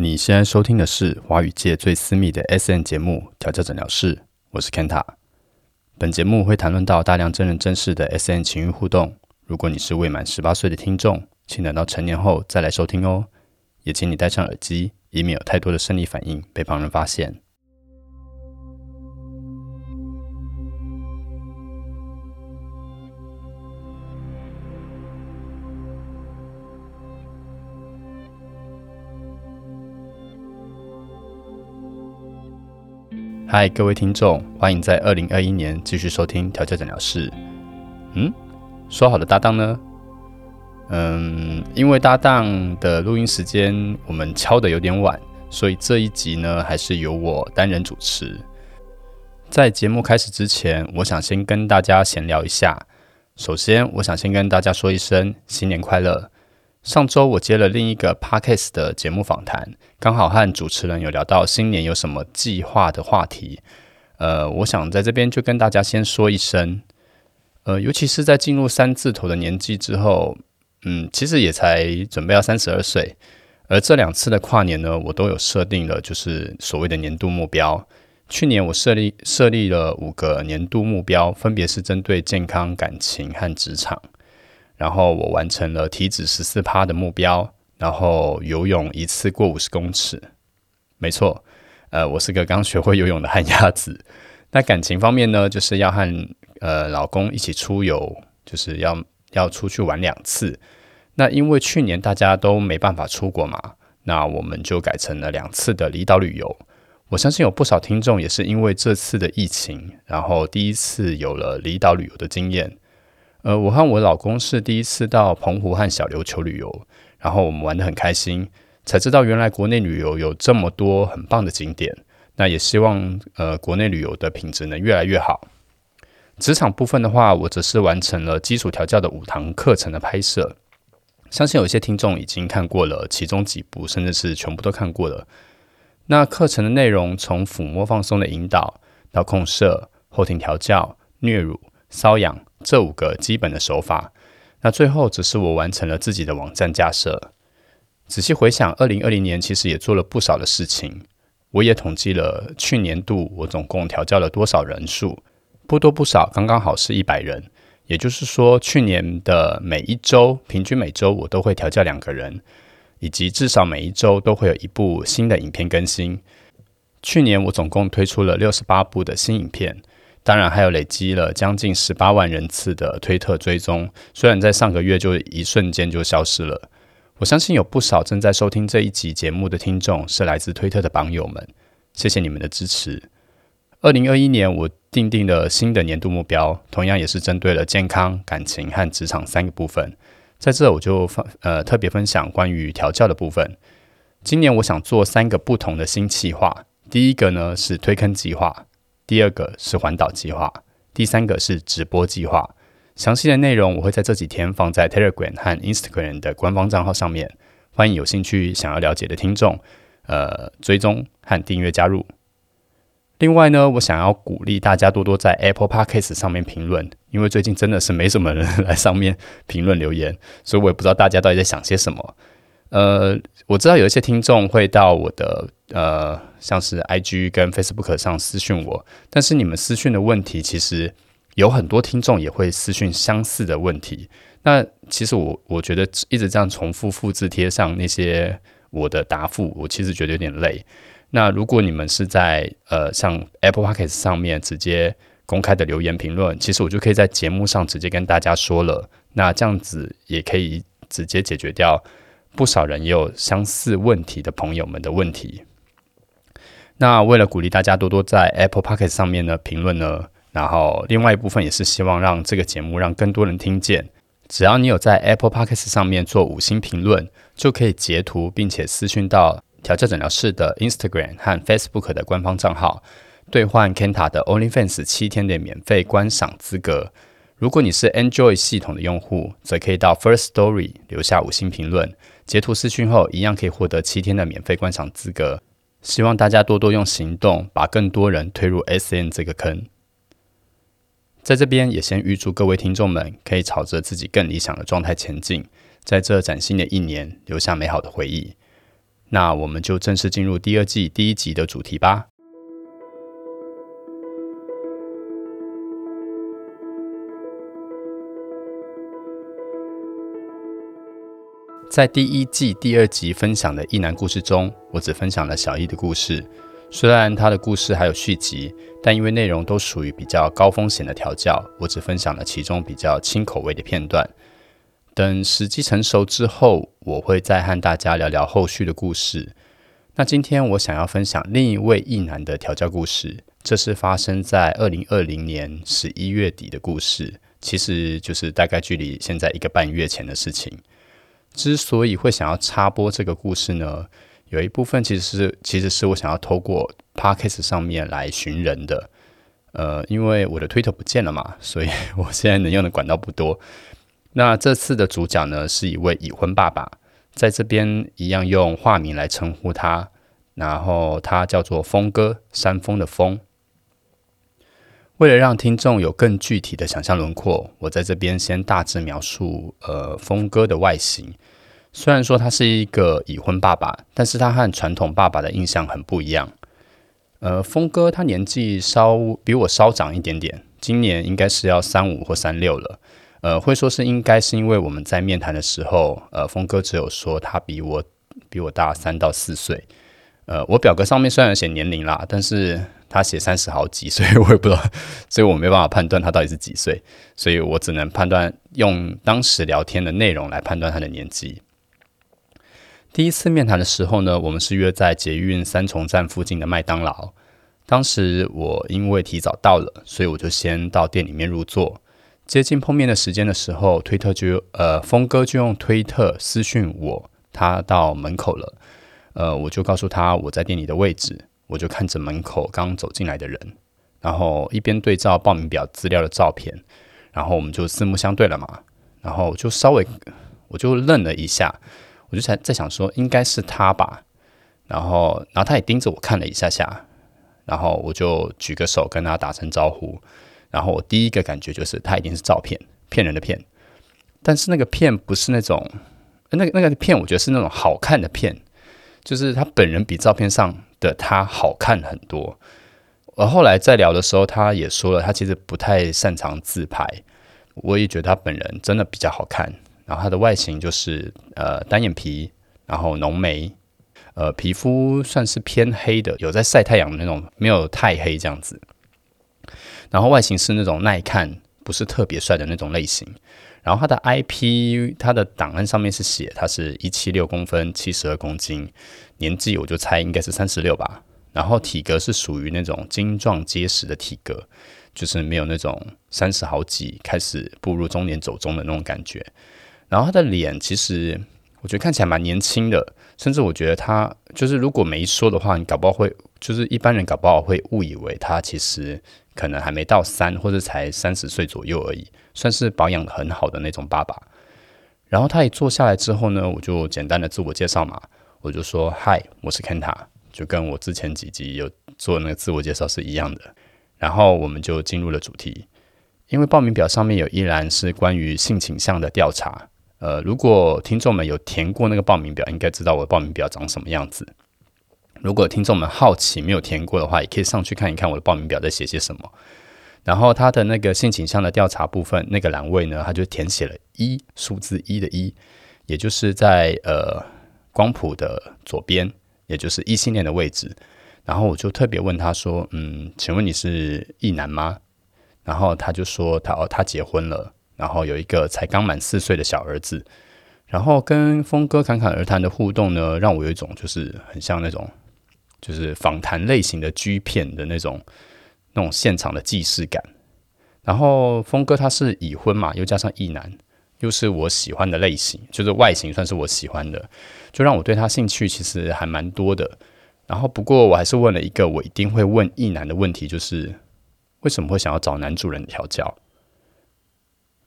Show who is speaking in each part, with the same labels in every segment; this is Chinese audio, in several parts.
Speaker 1: 你现在收听的是华语界最私密的 S N 节目《调教诊疗室》，我是 Kenta。本节目会谈论到大量真人真事的 S N 情欲互动。如果你是未满十八岁的听众，请等到成年后再来收听哦。也请你戴上耳机，以免有太多的生理反应被旁人发现。嗨，各位听众，欢迎在二零二一年继续收听调教诊疗室。嗯，说好的搭档呢？嗯，因为搭档的录音时间我们敲的有点晚，所以这一集呢还是由我担任主持。在节目开始之前，我想先跟大家闲聊一下。首先，我想先跟大家说一声新年快乐。上周我接了另一个 podcast 的节目访谈，刚好和主持人有聊到新年有什么计划的话题。呃，我想在这边就跟大家先说一声，呃，尤其是在进入三字头的年纪之后，嗯，其实也才准备要三十二岁，而这两次的跨年呢，我都有设定了，就是所谓的年度目标。去年我设立设立了五个年度目标，分别是针对健康、感情和职场。然后我完成了体脂十四趴的目标，然后游泳一次过五十公尺。没错，呃，我是个刚学会游泳的旱鸭子。那感情方面呢，就是要和呃老公一起出游，就是要要出去玩两次。那因为去年大家都没办法出国嘛，那我们就改成了两次的离岛旅游。我相信有不少听众也是因为这次的疫情，然后第一次有了离岛旅游的经验。呃，我和我老公是第一次到澎湖和小琉球旅游，然后我们玩得很开心，才知道原来国内旅游有这么多很棒的景点。那也希望呃国内旅游的品质能越来越好。职场部分的话，我则是完成了基础调教的五堂课程的拍摄，相信有些听众已经看过了其中几部，甚至是全部都看过了。那课程的内容从抚摸放松的引导到控射、后庭调教、虐乳、瘙痒。这五个基本的手法，那最后只是我完成了自己的网站架设。仔细回想，二零二零年其实也做了不少的事情。我也统计了去年度我总共调教了多少人数，不多不少，刚刚好是一百人。也就是说，去年的每一周，平均每周我都会调教两个人，以及至少每一周都会有一部新的影片更新。去年我总共推出了六十八部的新影片。当然，还有累积了将近十八万人次的推特追踪，虽然在上个月就一瞬间就消失了。我相信有不少正在收听这一集节目的听众是来自推特的榜友们，谢谢你们的支持。二零二一年，我定定了新的年度目标，同样也是针对了健康、感情和职场三个部分。在这，我就分呃特别分享关于调教的部分。今年我想做三个不同的新计划，第一个呢是推坑计划。第二个是环岛计划，第三个是直播计划。详细的内容我会在这几天放在 Telegram 和 Instagram 的官方账号上面，欢迎有兴趣想要了解的听众，呃，追踪和订阅加入。另外呢，我想要鼓励大家多多在 Apple Podcast 上面评论，因为最近真的是没什么人来上面评论留言，所以我也不知道大家到底在想些什么。呃，我知道有一些听众会到我的呃，像是 IG 跟 Facebook 上私讯我，但是你们私讯的问题，其实有很多听众也会私讯相似的问题。那其实我我觉得一直这样重复复制贴上那些我的答复，我其实觉得有点累。那如果你们是在呃像 Apple Podcast 上面直接公开的留言评论，其实我就可以在节目上直接跟大家说了。那这样子也可以直接解决掉。不少人也有相似问题的朋友们的问题。那为了鼓励大家多多在 Apple p o c k e t 上面呢评论呢，然后另外一部分也是希望让这个节目让更多人听见。只要你有在 Apple p o c k e t 上面做五星评论，就可以截图并且私讯到调教诊疗室的 Instagram 和 Facebook 的官方账号，兑换 Kenta 的 OnlyFans 七天的免费观赏资格。如果你是 Enjoy 系统的用户，则可以到 First Story 留下五星评论。截图私讯后，一样可以获得七天的免费观赏资格。希望大家多多用行动，把更多人推入 SN 这个坑。在这边也先预祝各位听众们可以朝着自己更理想的状态前进，在这崭新的一年留下美好的回忆。那我们就正式进入第二季第一集的主题吧。在第一季第二集分享的异男故事中，我只分享了小易的故事。虽然他的故事还有续集，但因为内容都属于比较高风险的调教，我只分享了其中比较轻口味的片段。等时机成熟之后，我会再和大家聊聊后续的故事。那今天我想要分享另一位异男的调教故事，这是发生在二零二零年十一月底的故事，其实就是大概距离现在一个半月前的事情。之所以会想要插播这个故事呢，有一部分其实是其实是我想要透过 podcast 上面来寻人的。呃，因为我的推特不见了嘛，所以 我现在能用的管道不多。那这次的主角呢，是一位已婚爸爸，在这边一样用化名来称呼他，然后他叫做峰哥，山峰的峰。为了让听众有更具体的想象轮廓，我在这边先大致描述呃峰哥的外形。虽然说他是一个已婚爸爸，但是他和传统爸爸的印象很不一样。呃，峰哥他年纪稍比我稍长一点点，今年应该是要三五或三六了。呃，会说是应该是因为我们在面谈的时候，呃，峰哥只有说他比我比我大三到四岁。呃，我表格上面虽然写年龄啦，但是。他写三十好几，所以我也不知道，所以我没办法判断他到底是几岁，所以我只能判断用当时聊天的内容来判断他的年纪。第一次面谈的时候呢，我们是约在捷运三重站附近的麦当劳。当时我因为提早到了，所以我就先到店里面入座。接近碰面的时间的时候，推特就呃，峰哥就用推特私讯我，他到门口了。呃，我就告诉他我在店里的位置。我就看着门口刚走进来的人，然后一边对照报名表资料的照片，然后我们就四目相对了嘛。然后就稍微我就愣了一下，我就在在想说应该是他吧。然后然后他也盯着我看了一下下，然后我就举个手跟他打声招呼。然后我第一个感觉就是他一定是照片骗人的骗，但是那个骗不是那种那个那个骗，我觉得是那种好看的骗，就是他本人比照片上。的他好看很多，而后来在聊的时候，他也说了，他其实不太擅长自拍。我也觉得他本人真的比较好看，然后他的外形就是呃单眼皮，然后浓眉，呃皮肤算是偏黑的，有在晒太阳的那种，没有太黑这样子。然后外形是那种耐看，不是特别帅的那种类型。然后他的 IP，他的档案上面是写他是一七六公分，七十二公斤。年纪我就猜应该是三十六吧，然后体格是属于那种精壮结实的体格，就是没有那种三十好几开始步入中年走中的那种感觉。然后他的脸其实我觉得看起来蛮年轻的，甚至我觉得他就是如果没说的话，你搞不好会就是一般人搞不好会误以为他其实可能还没到三或者才三十岁左右而已，算是保养很好的那种爸爸。然后他一坐下来之后呢，我就简单的自我介绍嘛。我就说嗨，我是 Kenta，就跟我之前几集有做那个自我介绍是一样的。然后我们就进入了主题，因为报名表上面有一栏是关于性倾向的调查。呃，如果听众们有填过那个报名表，应该知道我的报名表长什么样子。如果听众们好奇没有填过的话，也可以上去看一看我的报名表在写些什么。然后他的那个性倾向的调查部分那个栏位呢，他就填写了一数字一的一，也就是在呃。光谱的左边，也就是异性恋的位置。然后我就特别问他说：“嗯，请问你是异男吗？”然后他就说：“他哦，他结婚了，然后有一个才刚满四岁的小儿子。”然后跟峰哥侃侃而谈的互动呢，让我有一种就是很像那种就是访谈类型的 G 片的那种那种现场的既视感。然后峰哥他是已婚嘛，又加上异男。又是我喜欢的类型，就是外形算是我喜欢的，就让我对他兴趣其实还蛮多的。然后不过我还是问了一个我一定会问异男的问题，就是为什么会想要找男主人调教？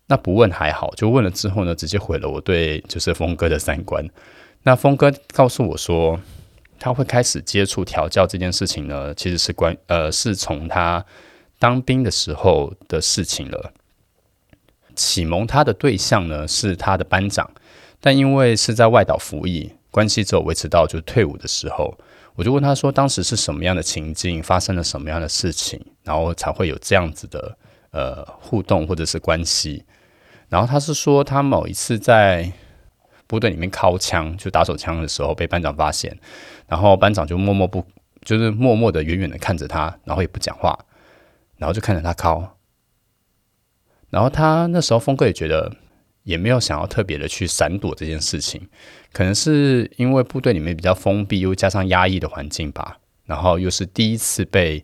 Speaker 1: 那不问还好，就问了之后呢，直接毁了我对就是峰哥的三观。那峰哥告诉我说，他会开始接触调教这件事情呢，其实是关呃是从他当兵的时候的事情了。启蒙他的对象呢是他的班长，但因为是在外岛服役，关系只有维持到就退伍的时候。我就问他说，当时是什么样的情境，发生了什么样的事情，然后才会有这样子的呃互动或者是关系。然后他是说，他某一次在部队里面靠枪，就打手枪的时候被班长发现，然后班长就默默不，就是默默的远远的看着他，然后也不讲话，然后就看着他靠。然后他那时候峰哥也觉得。也没有想要特别的去闪躲这件事情，可能是因为部队里面比较封闭，又加上压抑的环境吧。然后又是第一次被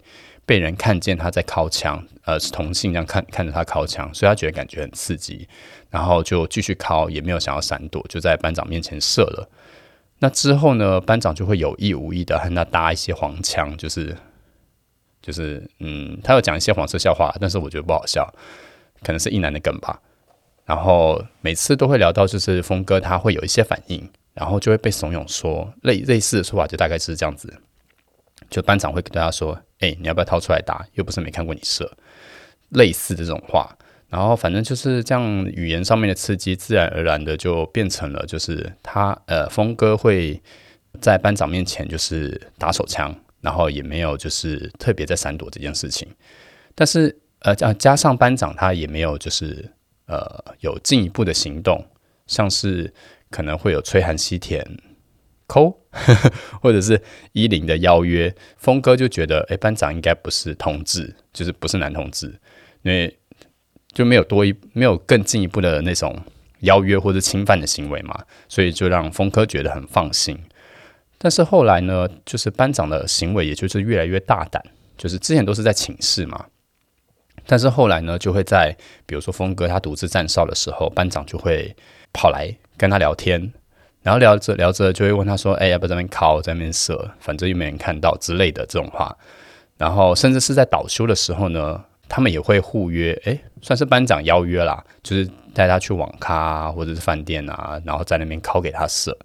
Speaker 1: 被人看见他在靠枪，呃，同性这样看看着他靠枪，所以他觉得感觉很刺激，然后就继续靠，也没有想要闪躲，就在班长面前射了。那之后呢，班长就会有意无意的和他搭一些黄腔，就是就是嗯，他有讲一些黄色笑话，但是我觉得不好笑，可能是一男的梗吧。然后每次都会聊到，就是峰哥他会有一些反应，然后就会被怂恿说类类似的说法，就大概是这样子。就班长会跟大家说：“哎，你要不要掏出来打？又不是没看过你射。”类似的这种话，然后反正就是这样，语言上面的刺激，自然而然的就变成了，就是他呃，峰哥会在班长面前就是打手枪，然后也没有就是特别在闪躲这件事情。但是呃，加加上班长他也没有就是。呃，有进一步的行动，像是可能会有吹寒吸舔、抠，或者是一零的邀约。峰哥就觉得，哎，班长应该不是同志，就是不是男同志，因为就没有多一没有更进一步的那种邀约或者侵犯的行为嘛，所以就让峰哥觉得很放心。但是后来呢，就是班长的行为，也就是越来越大胆，就是之前都是在寝室嘛。但是后来呢，就会在比如说峰哥他独自站哨的时候，班长就会跑来跟他聊天，然后聊着聊着就会问他说：“哎，要不要在那边靠，在那边射，反正又没人看到之类的这种话。”然后甚至是在倒休的时候呢，他们也会互约，哎，算是班长邀约啦，就是带他去网咖或者是饭店啊，然后在那边靠给他射。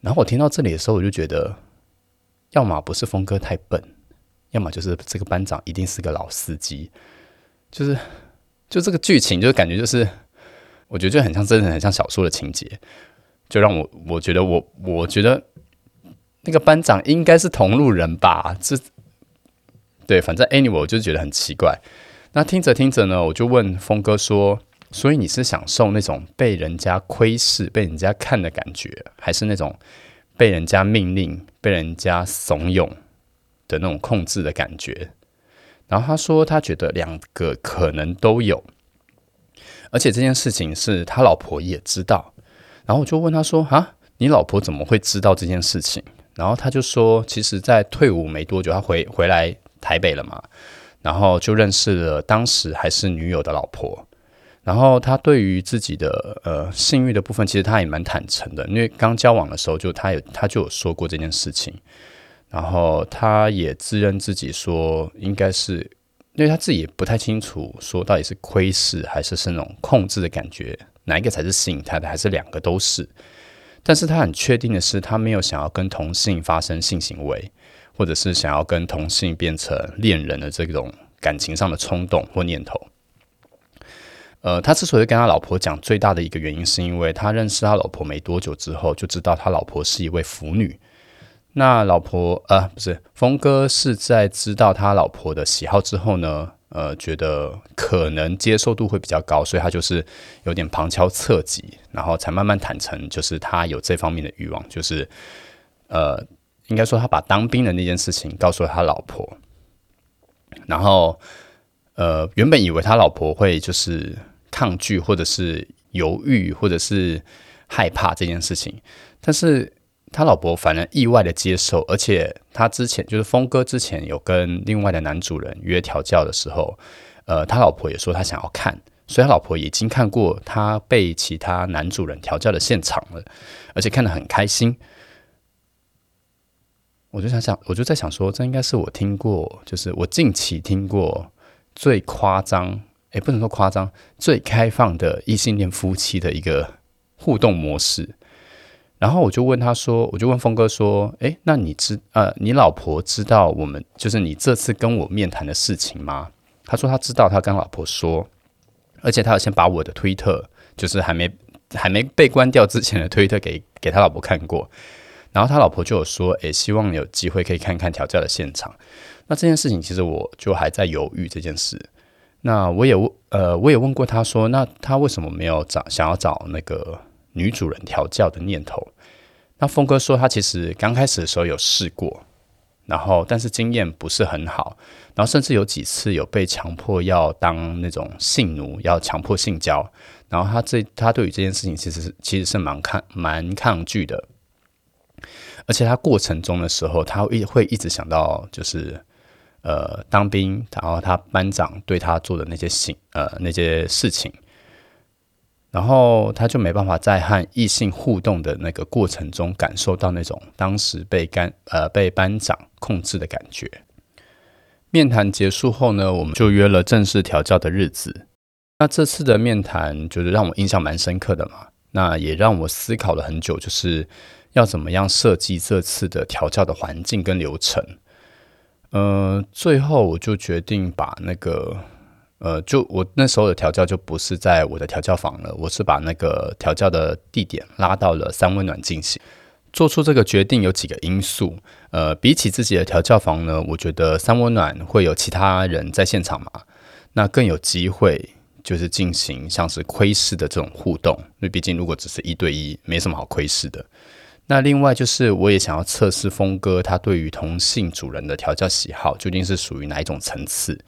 Speaker 1: 然后我听到这里的时候，我就觉得，要么不是峰哥太笨。要么就是这个班长一定是个老司机，就是就这个剧情，就感觉就是，我觉得就很像真的很像小说的情节，就让我我觉得我我觉得那个班长应该是同路人吧，这对，反正 anyway 我就觉得很奇怪。那听着听着呢，我就问峰哥说：“所以你是享受那种被人家窥视、被人家看的感觉，还是那种被人家命令、被人家怂恿？”的那种控制的感觉，然后他说他觉得两个可能都有，而且这件事情是他老婆也知道。然后我就问他说：“啊，你老婆怎么会知道这件事情？”然后他就说：“其实，在退伍没多久，他回回来台北了嘛，然后就认识了当时还是女友的老婆。然后他对于自己的呃性欲的部分，其实他也蛮坦诚的，因为刚交往的时候就他有他就有说过这件事情。”然后他也自认自己说，应该是因为他自己也不太清楚，说到底是窥视还是是那种控制的感觉，哪一个才是吸引他的，还是两个都是？但是他很确定的是，他没有想要跟同性发生性行为，或者是想要跟同性变成恋人的这种感情上的冲动或念头。呃，他之所以跟他老婆讲，最大的一个原因，是因为他认识他老婆没多久之后，就知道他老婆是一位腐女。那老婆呃不是峰哥是在知道他老婆的喜好之后呢，呃觉得可能接受度会比较高，所以他就是有点旁敲侧击，然后才慢慢坦诚，就是他有这方面的欲望，就是呃应该说他把当兵的那件事情告诉了他老婆，然后呃原本以为他老婆会就是抗拒或者是犹豫或者是害怕这件事情，但是。他老婆反而意外的接受，而且他之前就是峰哥之前有跟另外的男主人约调教的时候，呃，他老婆也说他想要看，所以他老婆已经看过他被其他男主人调教的现场了，而且看得很开心。我就想想，我就在想说，这应该是我听过，就是我近期听过最夸张，也，不能说夸张，最开放的异性恋夫妻的一个互动模式。然后我就问他说，我就问峰哥说，诶，那你知呃，你老婆知道我们就是你这次跟我面谈的事情吗？他说他知道，他跟老婆说，而且他有先把我的推特，就是还没还没被关掉之前的推特给给他老婆看过，然后他老婆就有说，诶，希望有机会可以看看调教的现场。那这件事情其实我就还在犹豫这件事。那我也问，呃，我也问过他说，那他为什么没有找想要找那个女主人调教的念头？那峰哥说，他其实刚开始的时候有试过，然后但是经验不是很好，然后甚至有几次有被强迫要当那种性奴，要强迫性交，然后他这他对于这件事情其实是其实是蛮抗蛮抗拒的，而且他过程中的时候，他会会一直想到就是。呃，当兵，然后他班长对他做的那些行呃那些事情，然后他就没办法在和异性互动的那个过程中感受到那种当时被干呃被班长控制的感觉。面谈结束后呢，我们就约了正式调教的日子。那这次的面谈就是让我印象蛮深刻的嘛，那也让我思考了很久，就是要怎么样设计这次的调教的环境跟流程。呃，最后我就决定把那个，呃，就我那时候的调教就不是在我的调教房了，我是把那个调教的地点拉到了三温暖进行。做出这个决定有几个因素，呃，比起自己的调教房呢，我觉得三温暖会有其他人在现场嘛，那更有机会就是进行像是窥视的这种互动，因为毕竟如果只是一对一，没什么好窥视的。那另外就是，我也想要测试峰哥他对于同性主人的调教喜好究竟是属于哪一种层次，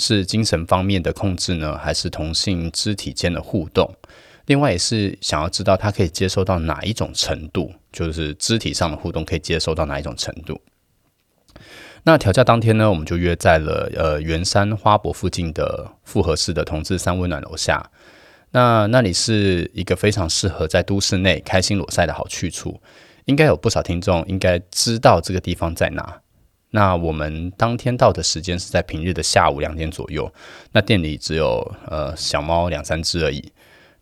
Speaker 1: 是精神方面的控制呢，还是同性肢体间的互动？另外也是想要知道他可以接受到哪一种程度，就是肢体上的互动可以接受到哪一种程度。那调教当天呢，我们就约在了呃圆山花博附近的复合式的同志三温暖楼下。那那里是一个非常适合在都市内开心裸晒的好去处。应该有不少听众应该知道这个地方在哪。那我们当天到的时间是在平日的下午两点左右。那店里只有呃小猫两三只而已。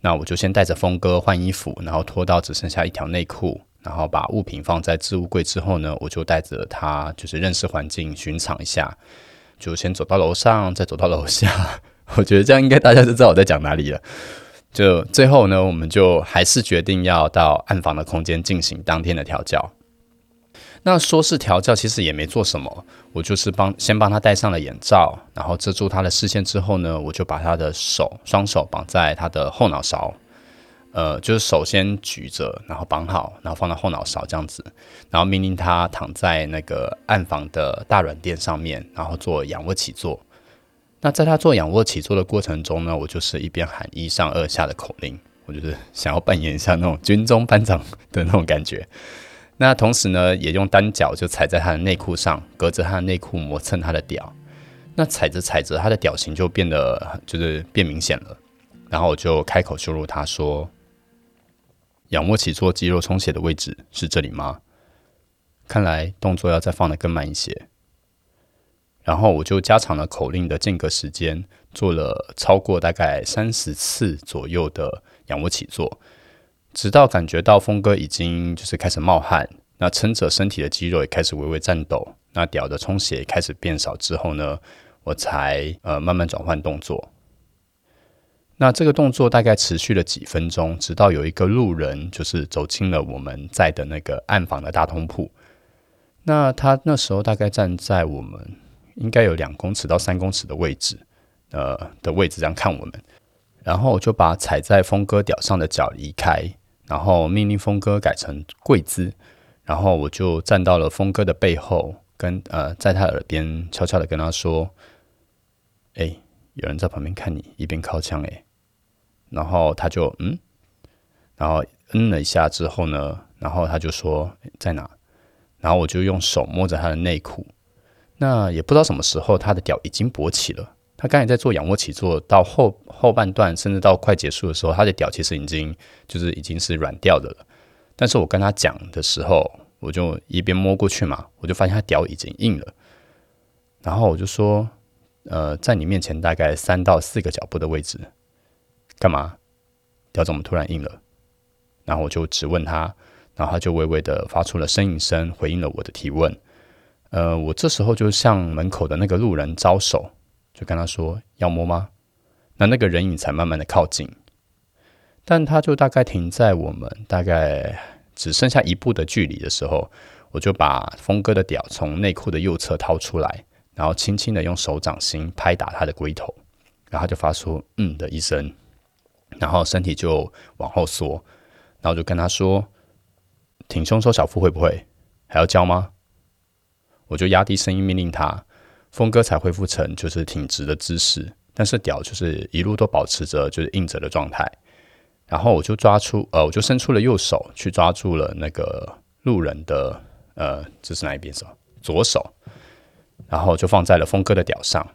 Speaker 1: 那我就先带着峰哥换衣服，然后脱到只剩下一条内裤，然后把物品放在置物柜之后呢，我就带着他就是认识环境、巡场一下，就先走到楼上，再走到楼下。我觉得这样应该大家就知道我在讲哪里了。就最后呢，我们就还是决定要到暗房的空间进行当天的调教。那说是调教，其实也没做什么。我就是帮先帮他戴上了眼罩，然后遮住他的视线之后呢，我就把他的手双手绑在他的后脑勺，呃，就是手先举着，然后绑好，然后放到后脑勺这样子，然后命令他躺在那个暗房的大软垫上面，然后做仰卧起坐。那在他做仰卧起坐的过程中呢，我就是一边喊一上二下的口令，我就是想要扮演一下那种军中班长的那种感觉。那同时呢，也用单脚就踩在他的内裤上，隔着他的内裤磨蹭他的屌。那踩着踩着，他的屌型就变得就是变明显了。然后我就开口羞辱他说：“仰卧起坐肌肉充血的位置是这里吗？看来动作要再放的更慢一些。”然后我就加长了口令的间隔时间，做了超过大概三十次左右的仰卧起坐，直到感觉到峰哥已经就是开始冒汗，那撑着身体的肌肉也开始微微颤抖，那屌的充血开始变少之后呢，我才呃慢慢转换动作。那这个动作大概持续了几分钟，直到有一个路人就是走进了我们在的那个暗房的大通铺，那他那时候大概站在我们。应该有两公尺到三公尺的位置，呃的位置这样看我们，然后我就把踩在峰哥屌上的脚移开，然后命令峰哥改成跪姿，然后我就站到了峰哥的背后，跟呃在他耳边悄悄的跟他说：“哎，有人在旁边看你，一边靠枪哎。”然后他就嗯，然后嗯了一下之后呢，然后他就说在哪？然后我就用手摸着他的内裤。那也不知道什么时候，他的屌已经勃起了。他刚才在做仰卧起坐，到后后半段，甚至到快结束的时候，他的屌其实已经就是已经是软掉的了。但是我跟他讲的时候，我就一边摸过去嘛，我就发现他屌已经硬了。然后我就说：“呃，在你面前大概三到四个脚步的位置，干嘛？屌怎么突然硬了？”然后我就质问他，然后他就微微的发出了呻吟声，回应了我的提问。呃，我这时候就向门口的那个路人招手，就跟他说要摸吗？那那个人影才慢慢的靠近。但他就大概停在我们大概只剩下一步的距离的时候，我就把峰哥的屌从内裤的右侧掏出来，然后轻轻的用手掌心拍打他的龟头，然后就发出“嗯”的一声，然后身体就往后缩，然后就跟他说：“挺胸收小腹会不会？还要教吗？”我就压低声音命令他，峰哥才恢复成就是挺直的姿势，但是屌就是一路都保持着就是硬着的状态。然后我就抓出，呃，我就伸出了右手去抓住了那个路人的，呃，这是哪一边手？左手，然后就放在了峰哥的屌上。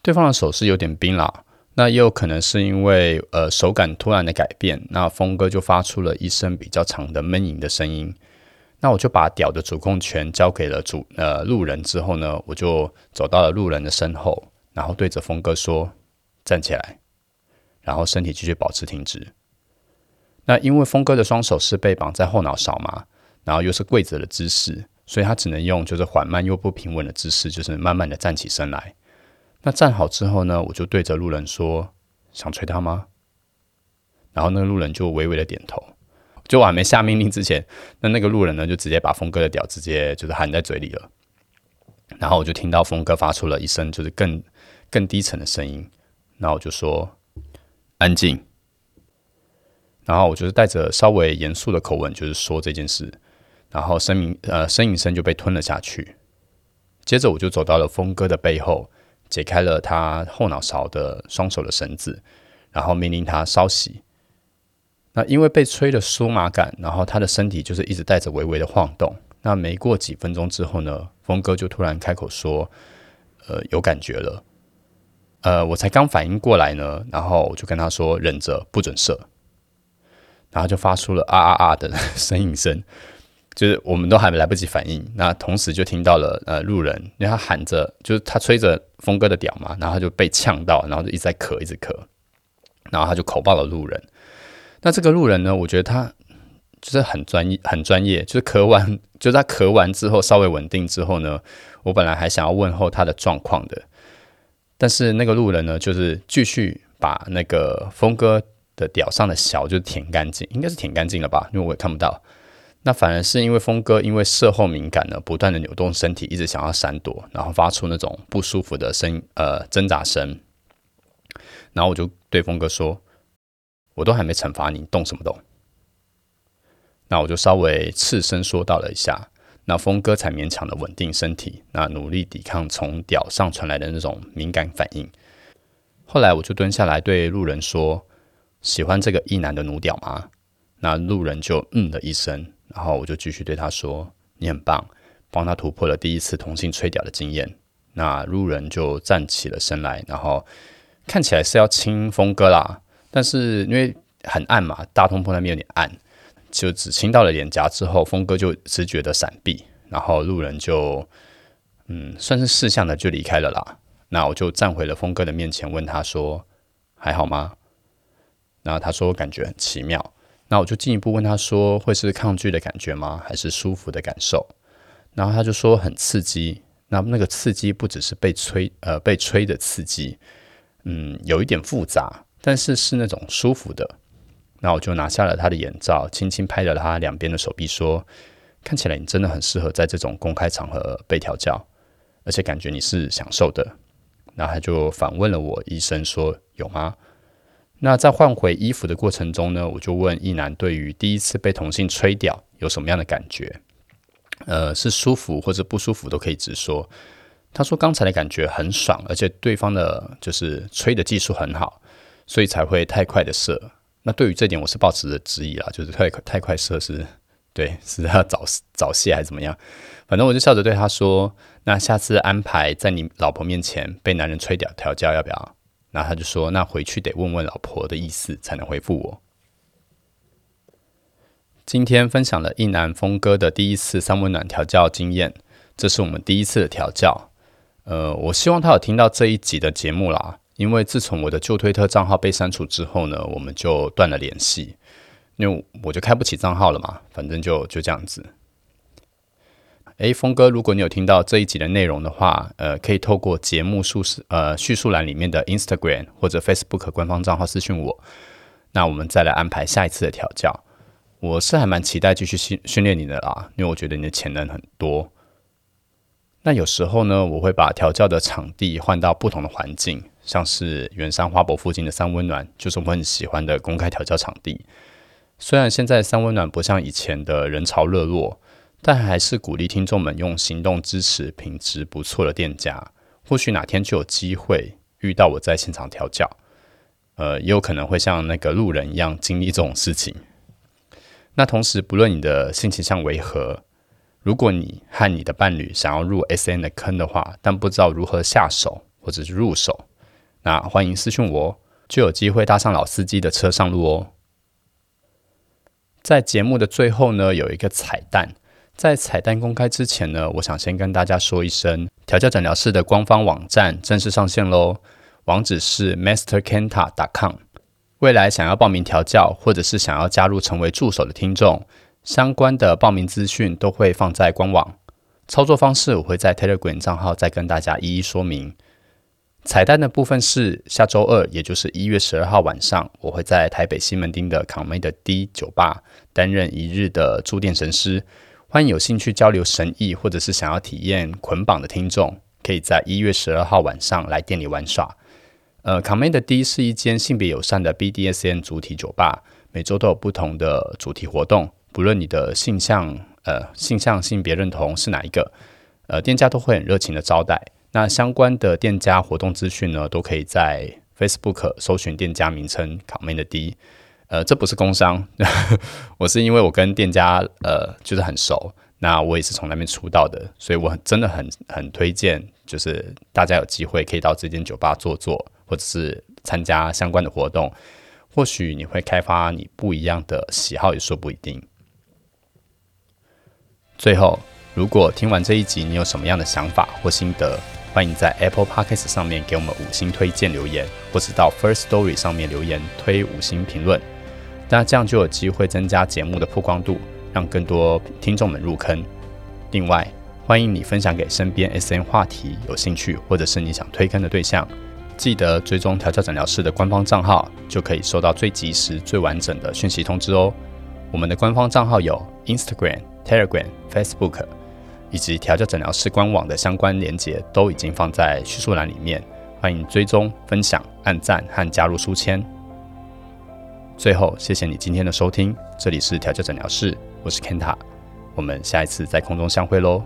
Speaker 1: 对方的手是有点冰啦，那也有可能是因为，呃，手感突然的改变，那峰哥就发出了一声比较长的闷吟的声音。那我就把屌的主控权交给了主，呃，路人之后呢，我就走到了路人的身后，然后对着峰哥说：“站起来。”然后身体继续保持挺直。那因为峰哥的双手是被绑在后脑勺嘛，然后又是跪着的姿势，所以他只能用就是缓慢又不平稳的姿势，就是慢慢的站起身来。那站好之后呢，我就对着路人说：“想捶他吗？”然后那个路人就微微的点头。就我还没下命令之前，那那个路人呢就直接把峰哥的屌直接就是含在嘴里了。然后我就听到峰哥发出了一声就是更更低沉的声音，那我就说：“安静。”然后我就是带着稍微严肃的口吻，就是说这件事，然后声明呃呻吟声就被吞了下去。接着我就走到了峰哥的背后，解开了他后脑勺的双手的绳子，然后命令他稍息。那因为被吹了酥麻感，然后他的身体就是一直带着微微的晃动。那没过几分钟之后呢，峰哥就突然开口说：“呃，有感觉了。”呃，我才刚反应过来呢，然后我就跟他说：“忍着，不准射。”然后就发出了啊啊啊的 呻吟声，就是我们都还没来不及反应，那同时就听到了呃路人，因为他喊着，就是他吹着峰哥的屌嘛，然后他就被呛到，然后就一直在咳，一直咳，然后他就口爆了路人。那这个路人呢，我觉得他就是很专业，很专业，就是咳完，就是他咳完之后稍微稳定之后呢，我本来还想要问候他的状况的，但是那个路人呢，就是继续把那个峰哥。的屌上的小就舔干净，应该是舔干净了吧？因为我也看不到。那反而是因为峰哥因为事后敏感呢，不断的扭动身体，一直想要闪躲，然后发出那种不舒服的声呃挣扎声。然后我就对峰哥说：“我都还没惩罚你，动什么动？”那我就稍微次声说到了一下，那峰哥才勉强的稳定身体，那努力抵抗从屌上传来的那种敏感反应。后来我就蹲下来对路人说。喜欢这个异男的奴屌吗？那路人就嗯了一声，然后我就继续对他说：“你很棒，帮他突破了第一次同性吹屌的经验。”那路人就站起了身来，然后看起来是要亲峰哥啦，但是因为很暗嘛，大通铺那边有点暗，就只亲到了脸颊之后，峰哥就直觉的闪避，然后路人就嗯，算是识相的就离开了啦。那我就站回了峰哥的面前，问他说：“还好吗？”然后他说感觉很奇妙，那我就进一步问他说会是抗拒的感觉吗？还是舒服的感受？然后他就说很刺激，那那个刺激不只是被吹呃被吹的刺激，嗯，有一点复杂，但是是那种舒服的。那我就拿下了他的眼罩，轻轻拍了他两边的手臂，说看起来你真的很适合在这种公开场合被调教，而且感觉你是享受的。然后他就反问了我一声说有吗？那在换回衣服的过程中呢，我就问一男对于第一次被同性吹掉有什么样的感觉？呃，是舒服或者不舒服都可以直说。他说刚才的感觉很爽，而且对方的就是吹的技术很好，所以才会太快的射。那对于这点我是抱持着质疑啦，就是太快太快射是对是要早早泄还是怎么样？反正我就笑着对他说：“那下次安排在你老婆面前被男人吹掉调教要不要？”然后他就说：“那回去得问问老婆的意思，才能回复我。”今天分享了一男峰哥的第一次三温暖调教经验，这是我们第一次的调教。呃，我希望他有听到这一集的节目啦，因为自从我的旧推特账号被删除之后呢，我们就断了联系，因为我就开不起账号了嘛，反正就就这样子。诶，峰哥，如果你有听到这一集的内容的话，呃，可以透过节目述呃叙述栏里面的 Instagram 或者 Facebook 官方账号私讯我。那我们再来安排下一次的调教。我是还蛮期待继续训训练你的啦，因为我觉得你的潜能很多。那有时候呢，我会把调教的场地换到不同的环境，像是圆山花博附近的三温暖，就是我很喜欢的公开调教场地。虽然现在三温暖不像以前的人潮热络，但还是鼓励听众们用行动支持品质不错的店家。或许哪天就有机会遇到我在现场调教，呃，也有可能会像那个路人一样经历这种事情。那同时，不论你的性倾向为何。如果你和你的伴侣想要入 S N 的坑的话，但不知道如何下手或者是入手，那欢迎私讯我，就有机会搭上老司机的车上路哦。在节目的最后呢，有一个彩蛋。在彩蛋公开之前呢，我想先跟大家说一声，调教诊疗室的官方网站正式上线喽，网址是 masterkenta.com。未来想要报名调教，或者是想要加入成为助手的听众。相关的报名资讯都会放在官网，操作方式我会在 Telegram 账号再跟大家一一说明。彩蛋的部分是下周二，也就是一月十二号晚上，我会在台北西门町的康美的 D 酒吧担任一日的驻店神师。欢迎有兴趣交流神意，或者是想要体验捆绑的听众，可以在一月十二号晚上来店里玩耍。呃，康美的 D 是一间性别友善的 BDSN 主题酒吧，每周都有不同的主题活动。不论你的性向、呃性向、性别认同是哪一个，呃，店家都会很热情的招待。那相关的店家活动资讯呢，都可以在 Facebook 搜寻店家名称“卡梅的 D”。呃，这不是工商，我是因为我跟店家呃就是很熟，那我也是从那边出道的，所以我真的很很推荐，就是大家有机会可以到这间酒吧坐坐，或者是参加相关的活动，或许你会开发你不一样的喜好，也说不一定。最后，如果听完这一集，你有什么样的想法或心得，欢迎在 Apple Podcast 上面给我们五星推荐留言，或是到 First Story 上面留言推五星评论。那这样就有机会增加节目的曝光度，让更多听众们入坑。另外，欢迎你分享给身边 SN 话题有兴趣，或者是你想推坑的对象。记得追踪调教诊疗室的官方账号，就可以收到最及时、最完整的讯息通知哦。我们的官方账号有 Instagram。Telegram、Facebook 以及调教诊疗室官网的相关连接都已经放在叙述栏里面，欢迎追踪、分享、按赞和加入书签。最后，谢谢你今天的收听，这里是调教诊疗室，我是 Kenta，我们下一次在空中相会喽。